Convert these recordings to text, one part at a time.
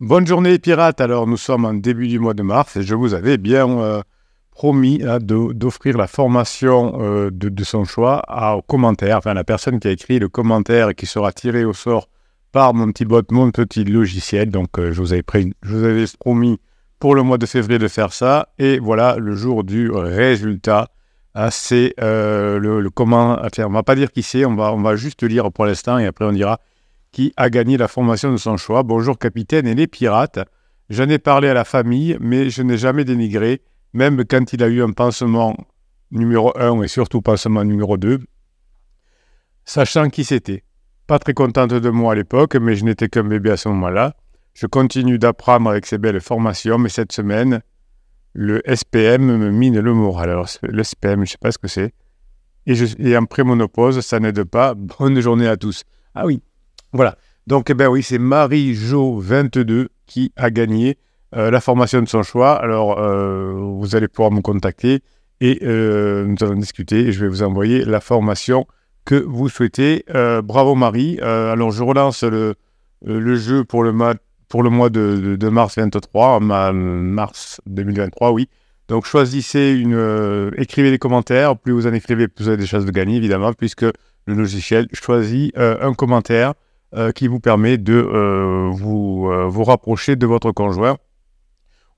Bonne journée pirates, alors nous sommes en début du mois de mars et je vous avais bien euh, promis hein, d'offrir la formation euh, de, son choix à, au commentaire, enfin la personne qui a écrit le commentaire et qui sera tiré au sort par mon petit bot, mon petit logiciel. Donc euh, je, vous avais avais promis pour le mois de février de faire ça et voilà le jour du résultat. C'est le, comment, enfin, on va pas dire qui c'est, on va, on va juste lire pour l'instant et après on dira qui a gagné la formation de son choix. Bonjour capitaine et les pirates. J'en ai parlé à la famille, mais je n'ai jamais dénigré, même quand il a eu un pansement numéro 1 et surtout pansement numéro 2, sachant qui c'était. Pas très contente de moi à l'époque, mais je n'étais qu'un bébé à ce moment-là. Je continue d'apprendre avec ces belles formations, mais cette semaine, le SPM me mine le moral. Alors, le SPM, je ne sais pas ce que c'est. Et, je, et en prémonopause, ça n'aide pas. Bonne journée à tous. Ah oui, voilà. Donc, eh ben oui, c'est Marie-Jo22 qui a gagné euh, la formation de son choix. Alors, euh, vous allez pouvoir me contacter et euh, nous allons discuter et je vais vous envoyer la formation que vous souhaitez. bravo Marie. alors, je relance le, le jeu pour le, pour le mois de, mars 23, mars 2023, oui. Donc, choisissez une. écrivez des commentaires. Plus vous en écrivez, plus vous avez des chances de gagner, évidemment, puisque le logiciel choisit un commentaire euh, qui vous permet de euh, vous, euh, vous rapprocher de votre conjoint.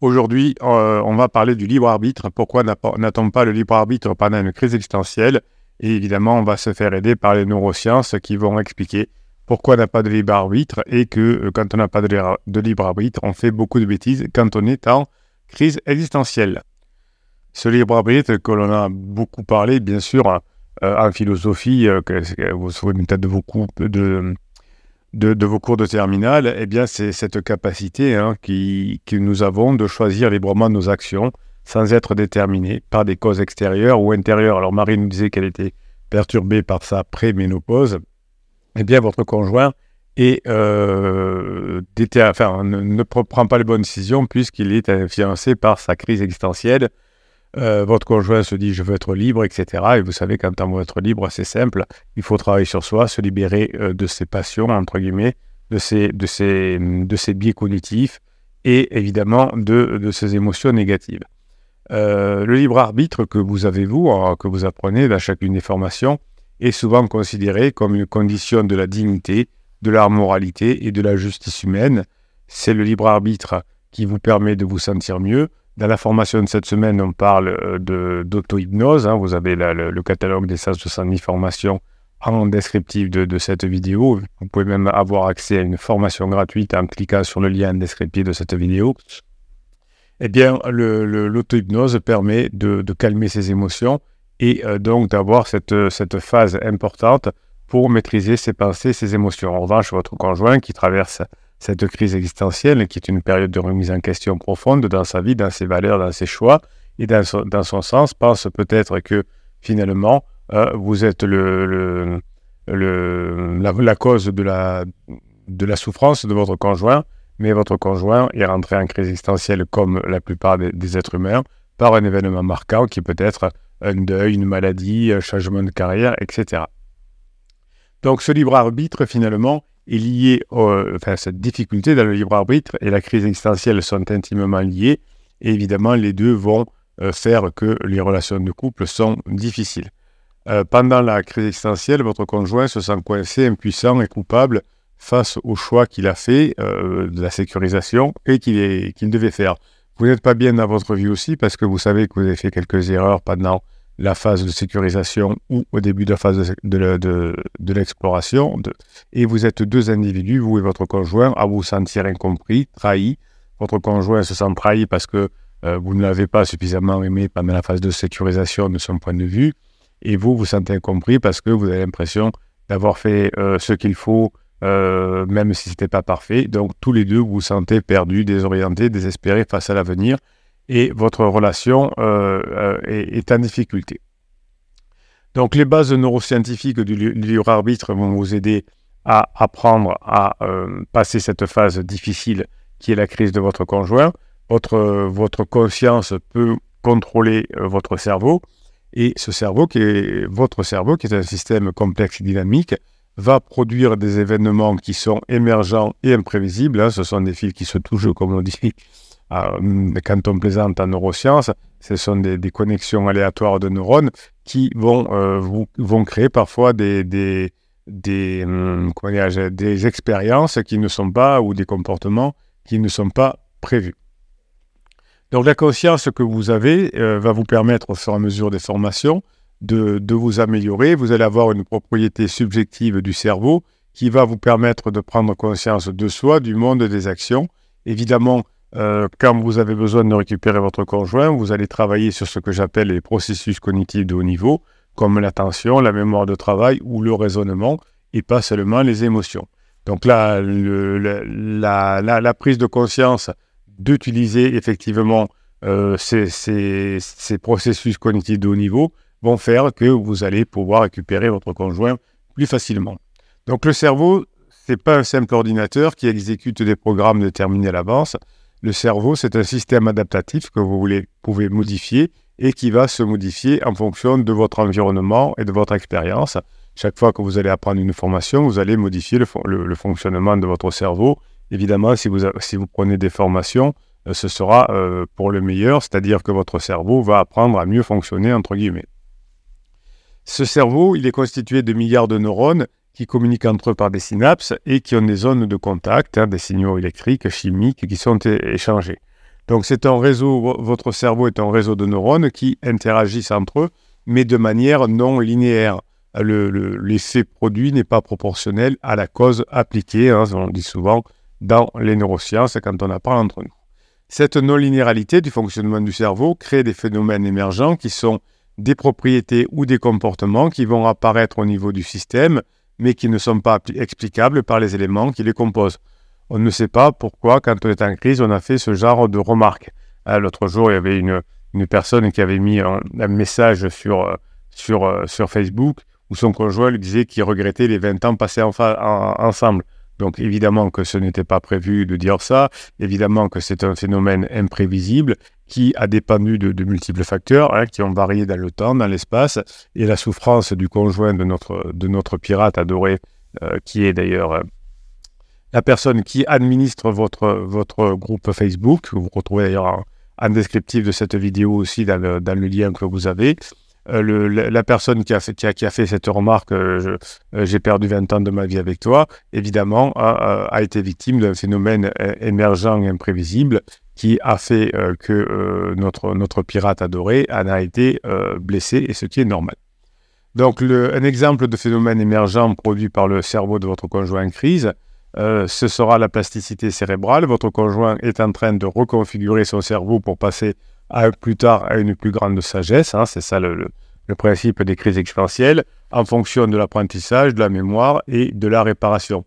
Aujourd'hui, on va parler du libre arbitre. Pourquoi n'a-t-on pas le libre arbitre pendant une crise existentielle? Et évidemment, on va se faire aider par les neurosciences qui vont expliquer pourquoi on n'a pas de libre arbitre et que quand on n'a pas de libre arbitre, on fait beaucoup de bêtises quand on est en crise existentielle. Ce libre arbitre que l'on a beaucoup parlé, bien sûr, en philosophie, que vous souvenez peut-être de beaucoup de, de, vos cours de terminale, eh bien, c'est cette capacité hein, qui, que nous avons de choisir librement nos actions sans être déterminés par des causes extérieures ou intérieures. Alors, Marie nous disait qu'elle était perturbée par sa préménopause. Eh bien, votre conjoint est, euh, enfin, ne, ne, prend pas les bonnes décisions puisqu'il est influencé par sa crise existentielle euh, votre conjoint se dit je veux être libre, etc. Et vous savez, quand on veut être libre, c'est simple. Il faut travailler sur soi, se libérer euh, de ses passions, entre guillemets, de ses, de ses, de ses biais cognitifs et évidemment de, de ses émotions négatives. Euh, le libre arbitre que vous avez, vous, que vous apprenez dans chacune des formations, est souvent considéré comme une condition de la dignité, de la moralité et de la justice humaine. C'est le libre arbitre qui vous permet de vous sentir mieux, dans la formation de cette semaine, on parle euh, d'auto-hypnose. Hein. Vous avez le, catalogue des 170 formations en descriptif de, cette vidéo. Vous pouvez même avoir accès à une formation gratuite en cliquant sur le lien descriptif de cette vidéo. Eh bien, l'auto-hypnose permet de, calmer ses émotions et euh, donc d'avoir cette, cette phase importante pour maîtriser ses pensées, ses émotions. En revanche, votre conjoint qui traverse cette crise existentielle qui est une période de remise en question profonde dans sa vie, dans ses valeurs, dans ses choix et dans son, sens, pense peut-être que finalement, euh, vous êtes la, cause de la, souffrance de votre conjoint, mais votre conjoint est rentré en crise existentielle comme la plupart des êtres humains par un événement marquant qui peut être un deuil, une maladie, un changement de carrière, etc. Donc ce libre arbitre, finalement, est lié, enfin, cette difficulté dans le libre arbitre et la crise existentielle sont intimement liées. Évidemment, les deux vont euh, faire que les relations de couple sont difficiles. Euh, pendant la crise existentielle, votre conjoint se sent coincé, impuissant et coupable face au choix qu'il a fait euh, de la sécurisation et qu'il devait faire. Vous n'êtes pas bien dans votre vie aussi parce que vous savez que vous avez fait quelques erreurs pendant la phase de sécurisation ou au début de la phase de, l'exploration. et vous êtes deux individus, vous et votre conjoint, à vous sentir incompris, trahi. Votre conjoint se sent trahi parce que euh, vous ne l'avez pas suffisamment aimé pendant la phase de sécurisation de son point de vue. Et vous, vous sentez incompris parce que vous avez l'impression d'avoir fait euh, ce qu'il faut, euh, même si ce n'était pas parfait. Donc tous les deux, vous vous sentez perdus, désorientés, désespérés face à l'avenir et votre relation euh, euh, est, en difficulté. Donc les bases neuroscientifiques du libre arbitre vont vous aider à apprendre à euh, passer cette phase difficile qui est la crise de votre conjoint. Votre, votre conscience peut contrôler votre cerveau et ce cerveau qui est votre cerveau qui est un système complexe et dynamique va produire des événements qui sont émergents et imprévisibles. Hein. Ce sont des fils qui se touchent, comme on dit quand on plaisante en neurosciences. Ce sont des, connexions aléatoires de neurones qui vont, euh, créer parfois hum, des expériences qui ne sont pas, ou des comportements qui ne sont pas prévus. Donc la conscience que vous avez euh, va vous permettre au fur et à mesure des formations de, vous améliorer. Vous allez avoir une propriété subjective du cerveau qui va vous permettre de prendre conscience de soi, du monde des actions. Évidemment, euh, quand vous avez besoin de récupérer votre conjoint, vous allez travailler sur ce que j'appelle les processus cognitifs de haut niveau, comme l'attention, la mémoire de travail ou le raisonnement, et pas seulement les émotions. Donc là, la, prise de conscience d'utiliser effectivement euh, ces, processus cognitifs de haut niveau vont faire que vous allez pouvoir récupérer votre conjoint plus facilement. Donc le cerveau, ce n'est pas un simple ordinateur qui exécute des programmes déterminés à l'avance. Le cerveau, c'est un système adaptatif que vous pouvez modifier et qui va se modifier en fonction de votre environnement et de votre expérience. Chaque fois que vous allez apprendre une formation, vous allez modifier le, fonctionnement de votre cerveau. Évidemment, si vous, si vous prenez des formations, euh, ce sera euh, pour le meilleur, c'est-à-dire que votre cerveau va apprendre à mieux fonctionner, entre guillemets. Ce cerveau, il est constitué de milliards de neurones qui communiquent entre eux par des synapses et qui ont des zones de contact, hein, des signaux électriques, chimiques qui sont échangés. Donc c'est un réseau, votre cerveau est un réseau de neurones qui interagissent entre eux, mais de manière non linéaire. L'effet produit n'est pas proportionnel à la cause appliquée, hein, on dit souvent dans les neurosciences quand on apprend entre nous. Cette non-linéarité du fonctionnement du cerveau crée des phénomènes émergents qui sont des propriétés ou des comportements qui vont apparaître au niveau du système, mais qui ne sont pas explicables par les éléments qui les composent. On ne sait pas pourquoi, quand on est en crise, on a fait ce genre de remarques. Hein, l'autre jour, il y avait une, personne qui avait mis un, message sur, euh, sur, euh, sur Facebook où son conjoint lui disait qu'il regrettait les 20 ans passés ensemble. Donc évidemment que ce n'était pas prévu de dire ça, évidemment que c'est un phénomène imprévisible qui a dépendu de, multiples facteurs hein, qui ont varié dans le temps, dans l'espace, et la souffrance du conjoint de notre, de notre pirate adoré, euh, qui est d'ailleurs euh, la personne qui administre votre, votre groupe Facebook, que vous retrouvez d'ailleurs en, descriptif de cette vidéo aussi dans le, lien que vous avez. Euh, la, personne qui a fait, qui a, fait cette remarque, j'ai perdu 20 ans de ma vie avec toi, évidemment, a, été victime d'un phénomène émergent et imprévisible qui a fait que notre, notre pirate adoré en a été blessé, et ce qui est normal. Donc, un exemple de phénomène émergent produit par le cerveau de votre conjoint en crise, ce sera la plasticité cérébrale. Votre conjoint est en train de reconfigurer son cerveau pour passer plus tard à une plus grande sagesse. Hein, c'est ça le, principe des crises exponentielles, en fonction de l'apprentissage, de la mémoire et de la réparation.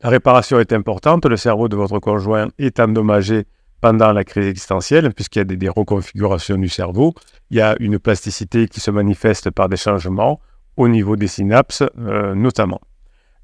La réparation est importante. Le cerveau de votre conjoint est endommagé pendant la crise existentielle, puisqu'il y a des, reconfigurations du cerveau. Il y a une plasticité qui se manifeste par des changements au niveau des synapses, euh, notamment.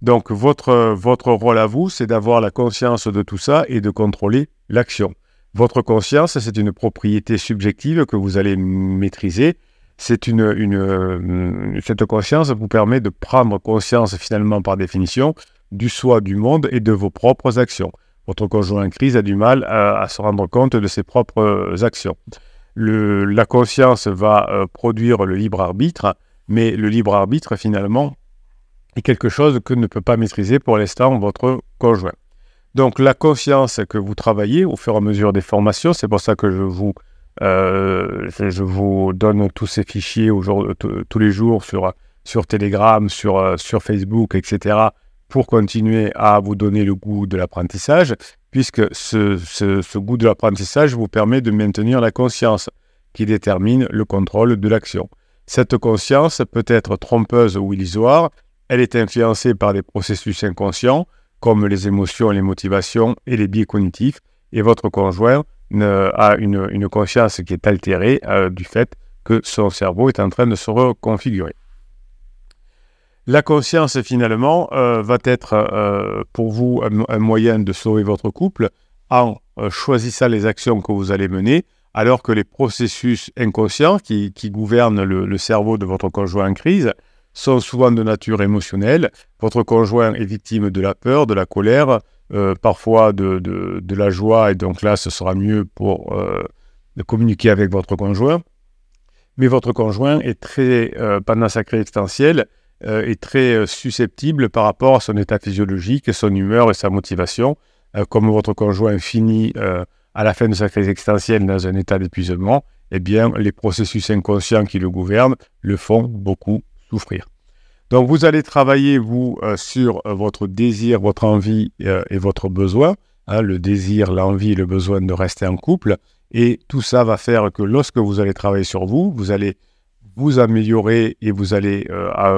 Donc, votre, votre rôle à vous, c'est d'avoir la conscience de tout ça et de contrôler l'action. Votre conscience, c'est une propriété subjective que vous allez maîtriser. C'est une, euh, cette conscience vous permet de prendre conscience finalement par définition du soi, du monde et de vos propres actions. Votre conjoint en crise a du mal à, se rendre compte de ses propres actions. Le, la conscience va euh, produire le libre arbitre, mais le libre arbitre finalement est quelque chose que ne peut pas maîtriser pour l'instant votre conjoint. Donc la conscience que vous travaillez au fur et à mesure des formations, c'est pour ça que je vous, euh, je vous donne tous ces fichiers tous les jours sur, sur Telegram, sur, euh, sur Facebook, etc., pour continuer à vous donner le goût de l'apprentissage, puisque ce, goût de l'apprentissage vous permet de maintenir la conscience qui détermine le contrôle de l'action. Cette conscience peut être trompeuse ou illusoire, elle est influencée par des processus inconscients, comme les émotions, les motivations et les biais cognitifs, et votre conjoint a une, conscience qui est altérée euh, du fait que son cerveau est en train de se reconfigurer. La conscience, finalement, euh, va être euh, pour vous un, moyen de sauver votre couple en choisissant les actions que vous allez mener, alors que les processus inconscients qui, gouvernent le, cerveau de votre conjoint en crise sont souvent de nature émotionnelle. Votre conjoint est victime de la peur, de la colère, euh, parfois de, la joie, et donc là, ce sera mieux pour euh, communiquer avec votre conjoint. Mais votre conjoint est très, euh, pendant sa crise existentielle, est très susceptible par rapport à son état physiologique, son humeur et sa motivation. comme votre conjoint finit à la fin de sa crise existentielle dans un état d'épuisement, eh bien, les processus inconscients qui le gouvernent le font beaucoup souffrir. Donc vous allez travailler, vous, euh, sur euh, votre désir, votre envie euh, et votre besoin. Hein, le désir, l'envie le besoin de rester en couple. Et tout ça va faire que lorsque vous allez travailler sur vous, vous allez vous améliorer et vous allez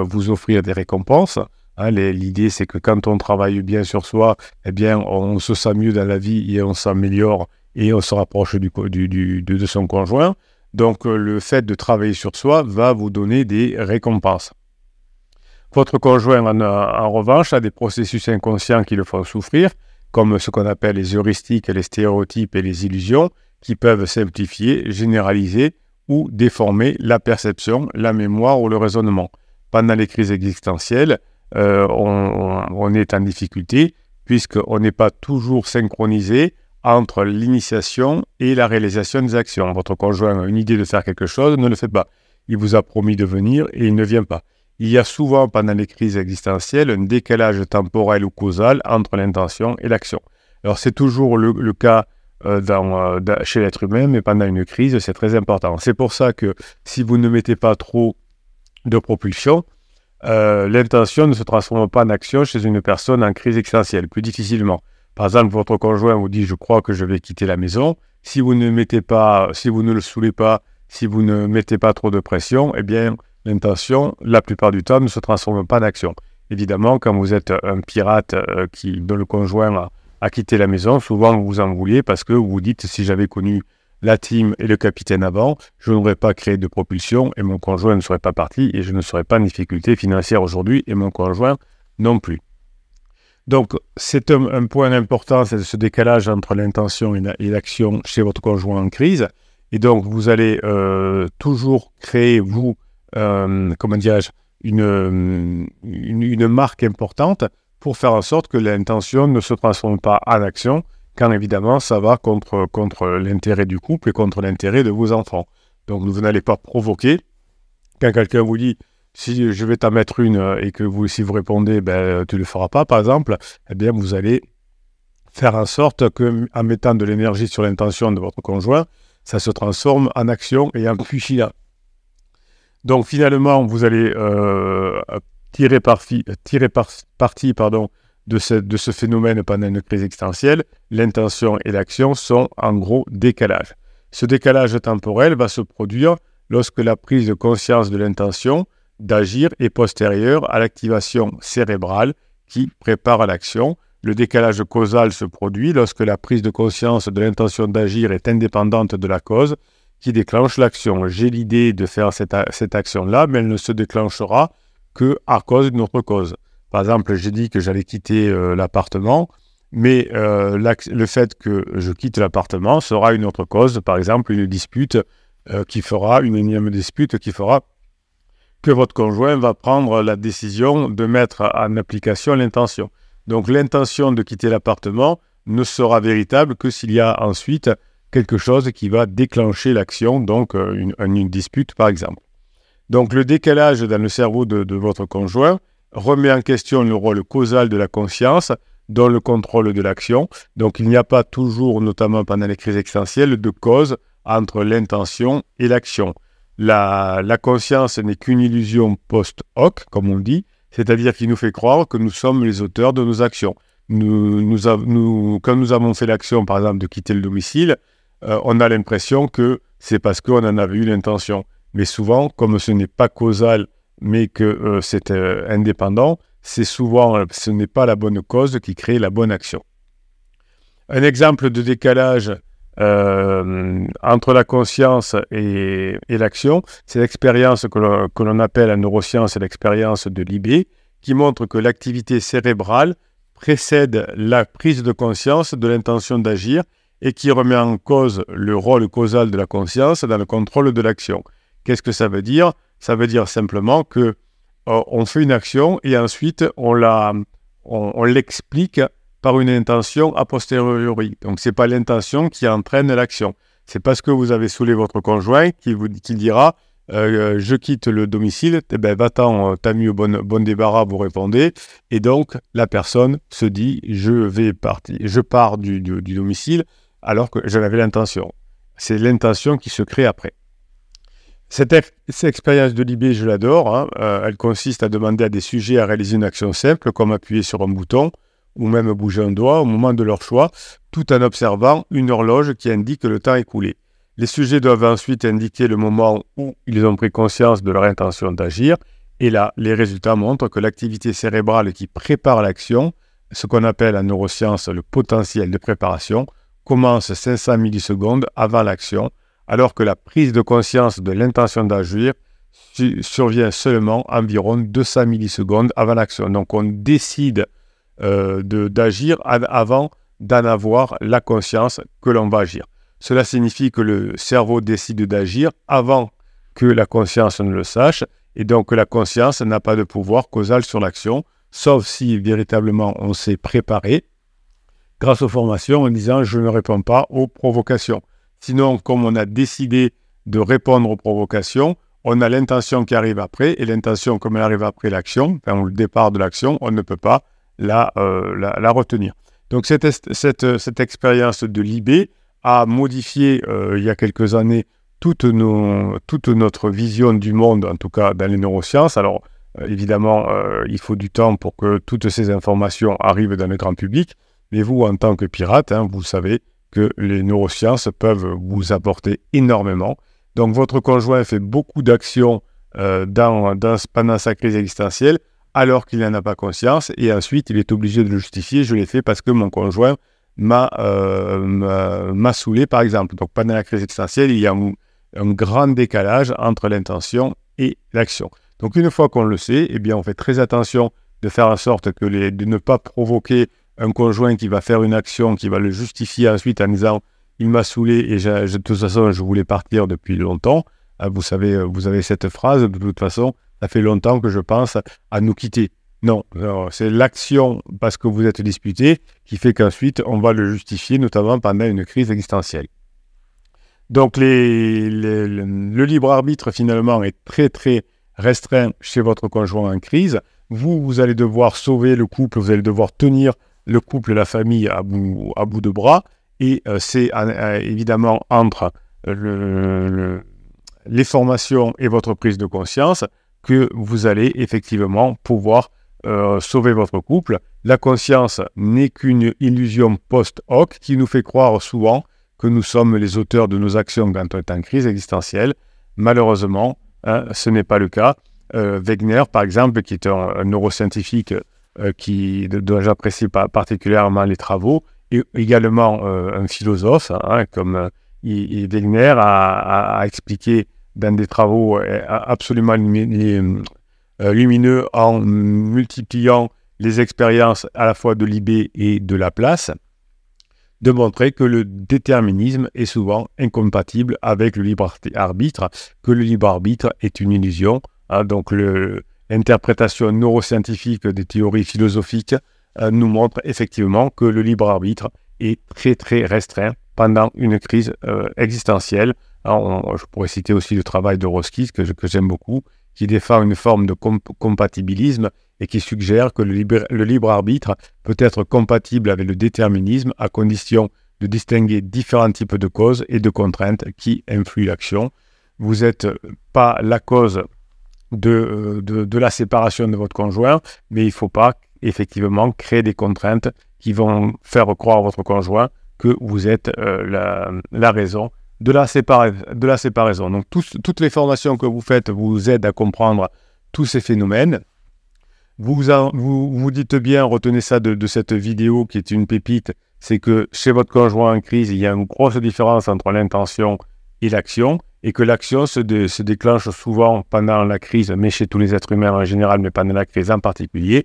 vous offrir des récompenses. Hein, l'idée, c'est que quand on travaille bien sur soi, eh bien, on se sent mieux dans la vie et on s'améliore et on se rapproche du, de son conjoint. Donc, le fait de travailler sur soi va vous donner des récompenses. Votre conjoint, en, revanche, a des processus inconscients qui le font souffrir, comme ce qu'on appelle les heuristiques, les stéréotypes et les illusions, qui peuvent simplifier, généraliser ou déformer la perception, la mémoire ou le raisonnement. Pendant les crises existentielles, euh, on, est en difficulté puisqu'on n'est pas toujours synchronisé entre l'initiation et la réalisation des actions. Votre conjoint a une idée de faire quelque chose, ne le fait pas. Il vous a promis de venir et il ne vient pas il y a souvent pendant les crises existentielles un décalage temporel ou causal entre l'intention et l'action. Alors c'est toujours le, cas euh, euh, chez l'être humain, mais pendant une crise, c'est très important. C'est pour ça que si vous ne mettez pas trop de propulsion, euh, l'intention ne se transforme pas en action chez une personne en crise existentielle, plus difficilement. Par exemple, votre conjoint vous dit je crois que je vais quitter la maison. Si vous ne mettez pas, si vous ne le saoulez pas, si vous ne mettez pas trop de pression, eh bien l'intention, la plupart du temps, ne se transforme pas en action. Évidemment, quand vous êtes un pirate qui, dont le conjoint a, quitté la maison, souvent vous en vouliez parce que vous vous dites si j'avais connu la team et le capitaine avant, je n'aurais pas créé de propulsion et mon conjoint ne serait pas parti et je ne serais pas en difficulté financière aujourd'hui et mon conjoint non plus. Donc, c'est un, point important, c'est ce décalage entre l'intention et l'action chez votre conjoint en crise. Et donc, vous allez euh, toujours créer, vous, euh, comment dirais-je, une, une, marque importante pour faire en sorte que l'intention ne se transforme pas en action, quand évidemment ça va contre, contre l'intérêt du couple et contre l'intérêt de vos enfants. Donc vous n'allez pas provoquer. Quand quelqu'un vous dit si je vais t'en mettre une et que vous, si vous répondez ben, tu ne le feras pas par exemple, eh bien vous allez faire en sorte que en mettant de l'énergie sur l'intention de votre conjoint, ça se transforme en action et en fuchsia. Donc finalement, vous allez euh, tirer, parti, pardon, de, ce, de ce phénomène pendant une crise existentielle. L'intention et l'action sont en gros décalage. Ce décalage temporel va se produire lorsque la prise de conscience de l'intention d'agir est postérieure à l'activation cérébrale qui prépare l'action. Le décalage causal se produit lorsque la prise de conscience de l'intention d'agir est indépendante de la cause qui déclenche l'action. J'ai l'idée de faire cette, cette action-là, mais elle ne se déclenchera que à cause d'une autre cause. Par exemple, j'ai dit que j'allais quitter euh, l'appartement, mais euh, le fait que je quitte l'appartement sera une autre cause, par exemple une dispute euh, qui fera, une énième dispute qui fera que votre conjoint va prendre la décision de mettre en application l'intention. Donc l'intention de quitter l'appartement ne sera véritable que s'il y a ensuite quelque chose qui va déclencher l'action, donc une, dispute par exemple. Donc le décalage dans le cerveau de, votre conjoint remet en question le rôle causal de la conscience dans le contrôle de l'action. Donc il n'y a pas toujours, notamment pendant les crises existentielles, de cause entre l'intention et l'action. La, conscience n'est qu'une illusion post-hoc, comme on dit, c'est-à-dire qu'il nous fait croire que nous sommes les auteurs de nos actions. Nous, nous, quand nous avons fait l'action, par exemple, de quitter le domicile, euh, on a l'impression que c'est parce qu'on en avait eu l'intention. Mais souvent, comme ce n'est pas causal, mais que euh, c'est euh, indépendant, c'est souvent, ce n'est pas la bonne cause qui crée la bonne action. Un exemple de décalage entre la conscience et, l'action, c'est l'expérience que l'on appelle en neurosciences l'expérience de Libé, qui montre que l'activité cérébrale précède la prise de conscience de l'intention d'agir et qui remet en cause le rôle causal de la conscience dans le contrôle de l'action. Qu'est-ce que ça veut dire? Ça veut dire simplement que on fait une action et ensuite on la, on, l'explique par une intention a posteriori. Donc c'est pas l'intention qui entraîne l'action. C'est parce que vous avez saoulé votre conjoint qui vous qui dira euh, je quitte le domicile, eh ben, va-t'en, euh, t'as mis au bon, bon, débarras, vous répondez. Et donc, la personne se dit, je vais partir, je pars du, domicile alors que j'en avais l'intention. C'est l'intention qui se crée après. Cette, expérience de Libé, je l'adore. Hein. Euh, elle consiste à demander à des sujets à réaliser une action simple, comme appuyer sur un bouton ou même bouger un doigt au moment de leur choix, tout en observant une horloge qui indique le temps écoulé. Les sujets doivent ensuite indiquer le moment où ils ont pris conscience de leur intention d'agir. Et là, les résultats montrent que l'activité cérébrale qui prépare l'action, ce qu'on appelle en neurosciences le potentiel de préparation, commence 500 millisecondes avant l'action, alors que la prise de conscience de l'intention d'agir survient seulement environ 200 millisecondes avant l'action. Donc on décide euh, d'agir avant d'en avoir la conscience que l'on va agir. Cela signifie que le cerveau décide d'agir avant que la conscience ne le sache, et donc que la conscience n'a pas de pouvoir causal sur l'action, sauf si véritablement on s'est préparé grâce aux formations en disant je ne réponds pas aux provocations. Sinon, comme on a décidé de répondre aux provocations, on a l'intention qui arrive après, et l'intention, comme elle arrive après l'action, enfin, le départ de l'action, on ne peut pas la, euh, retenir. Donc cette, expérience de l'IB, a modifié euh, il y a quelques années toute, notre vision du monde, en tout cas dans les neurosciences. Alors, euh, évidemment, il faut du temps pour que toutes ces informations arrivent dans le grand public. Mais vous, en tant que pirate, hein, vous savez que les neurosciences peuvent vous apporter énormément. Donc, votre conjoint fait beaucoup d'actions dans, dans, pendant sa crise existentielle alors qu'il n'en a pas conscience. Et ensuite, il est obligé de le justifier. Je l'ai fait parce que mon conjoint euh, m'a saoulé, par exemple. Donc, pendant la crise existentielle, il y a un, grand décalage entre l'intention et l'action. Donc, une fois qu'on le sait, eh bien, on fait très attention de faire en sorte que de ne pas provoquer un conjoint qui va faire une action, qui va le justifier ensuite en disant il m'a saoulé et de toute façon je voulais partir depuis longtemps. Ah, vous savez, vous avez cette phrase de toute façon, ça fait longtemps que je pense à nous quitter. Non, c'est l'action parce que vous êtes disputé qui fait qu'ensuite on va le justifier, notamment pendant une crise existentielle. Donc le libre arbitre finalement est très très restreint chez votre conjoint en crise. Vous, vous allez devoir sauver le couple, vous allez devoir tenir le couple, la famille à bout, de bras. Et euh, c'est euh, évidemment entre les formations et votre prise de conscience que vous allez effectivement pouvoir euh, sauver votre couple. La conscience n'est qu'une illusion post-hoc qui nous fait croire souvent que nous sommes les auteurs de nos actions quand on est en crise existentielle. Malheureusement, hein, ce n'est pas le cas. Euh, Wegener, par exemple, qui est un, neuroscientifique euh, qui, dont j'apprécie particulièrement les travaux, et également un philosophe, hein, comme Wegener a, expliqué dans des travaux absolument euh, lumineux en multipliant les expériences à la fois de l'IB et de la place, de montrer que le déterminisme est souvent incompatible avec le libre arbitre, que le libre arbitre est une illusion. Hein. donc l'interprétation neuroscientifique des théories philosophiques euh, nous montre effectivement que le libre arbitre est très très restreint pendant une crise euh, existentielle. je pourrais citer aussi le travail de Roskis que j'aime beaucoup, qui défend une forme de compatibilisme et qui suggère que le libre, arbitre peut être compatible avec le déterminisme à condition de distinguer différents types de causes et de contraintes qui influent l'action. Vous n'êtes pas la cause de, de, la séparation de votre conjoint, mais il ne faut pas effectivement créer des contraintes qui vont faire croire à votre conjoint que vous êtes euh, la, raison de la, de la séparation. Donc toutes les formations que vous faites vous aident à comprendre tous ces phénomènes. Vous vous, dites bien, retenez ça de, cette vidéo qui est une pépite, c'est que chez votre conjoint en crise, il y a une grosse différence entre l'intention et l'action, et que l'action se, déclenche souvent pendant la crise, mais chez tous les êtres humains en général, mais pendant la crise en particulier,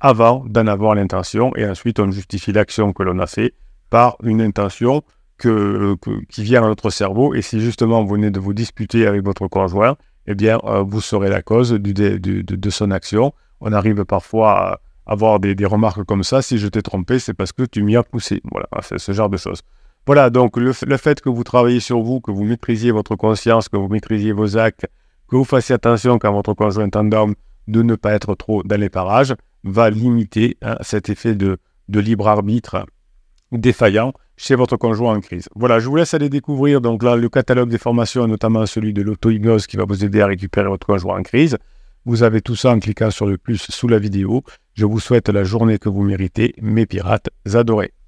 avant d'en avoir l'intention, et ensuite on justifie l'action que l'on a fait par une intention que, qui vient à notre cerveau. Et si justement vous venez de vous disputer avec votre conjoint, eh bien, euh, vous serez la cause de, son action. On arrive parfois à avoir des, remarques comme ça. Si je t'ai trompé, c'est parce que tu m'y as poussé. Voilà, c'est ce genre de choses. Voilà, donc le, fait que vous travaillez sur vous, que vous maîtrisiez votre conscience, que vous maîtrisiez vos actes, que vous fassiez attention quand votre conjoint endorme de ne pas être trop dans les parages, va limiter hein, cet effet de, libre arbitre défaillant chez votre conjoint en crise. Voilà, je vous laisse aller découvrir donc là le catalogue des formations, notamment celui de l'auto-hypnose qui va vous aider à récupérer votre conjoint en crise. Vous avez tout ça en cliquant sur le plus sous la vidéo. Je vous souhaite la journée que vous méritez, mes pirates adorés.